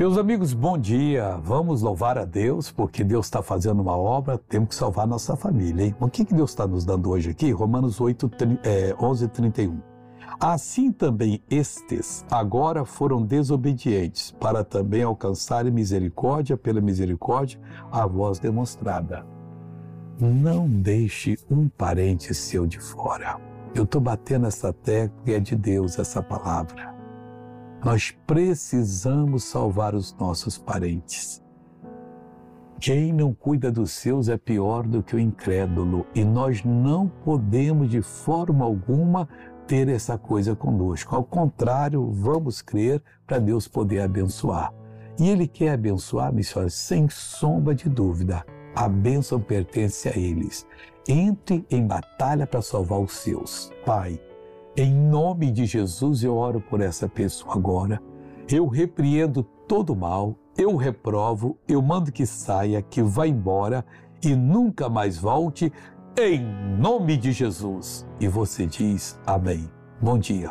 Meus amigos, bom dia. Vamos louvar a Deus, porque Deus está fazendo uma obra, temos que salvar nossa família. Hein? O que, que Deus está nos dando hoje aqui? Romanos 8, é, 11, 31. Assim também estes agora foram desobedientes, para também alcançarem misericórdia pela misericórdia, a voz demonstrada. Não deixe um parente seu de fora. Eu estou batendo essa tecla e é de Deus essa palavra. Nós precisamos salvar os nossos parentes. Quem não cuida dos seus é pior do que o incrédulo, e nós não podemos de forma alguma ter essa coisa conosco. Ao contrário, vamos crer para Deus poder abençoar. E Ele quer abençoar, senhora, sem sombra de dúvida. A bênção pertence a eles. Entre em batalha para salvar os seus. Pai, em nome de Jesus, eu oro por essa pessoa agora. Eu repreendo todo mal, eu reprovo, eu mando que saia, que vá embora e nunca mais volte, em nome de Jesus. E você diz amém. Bom dia.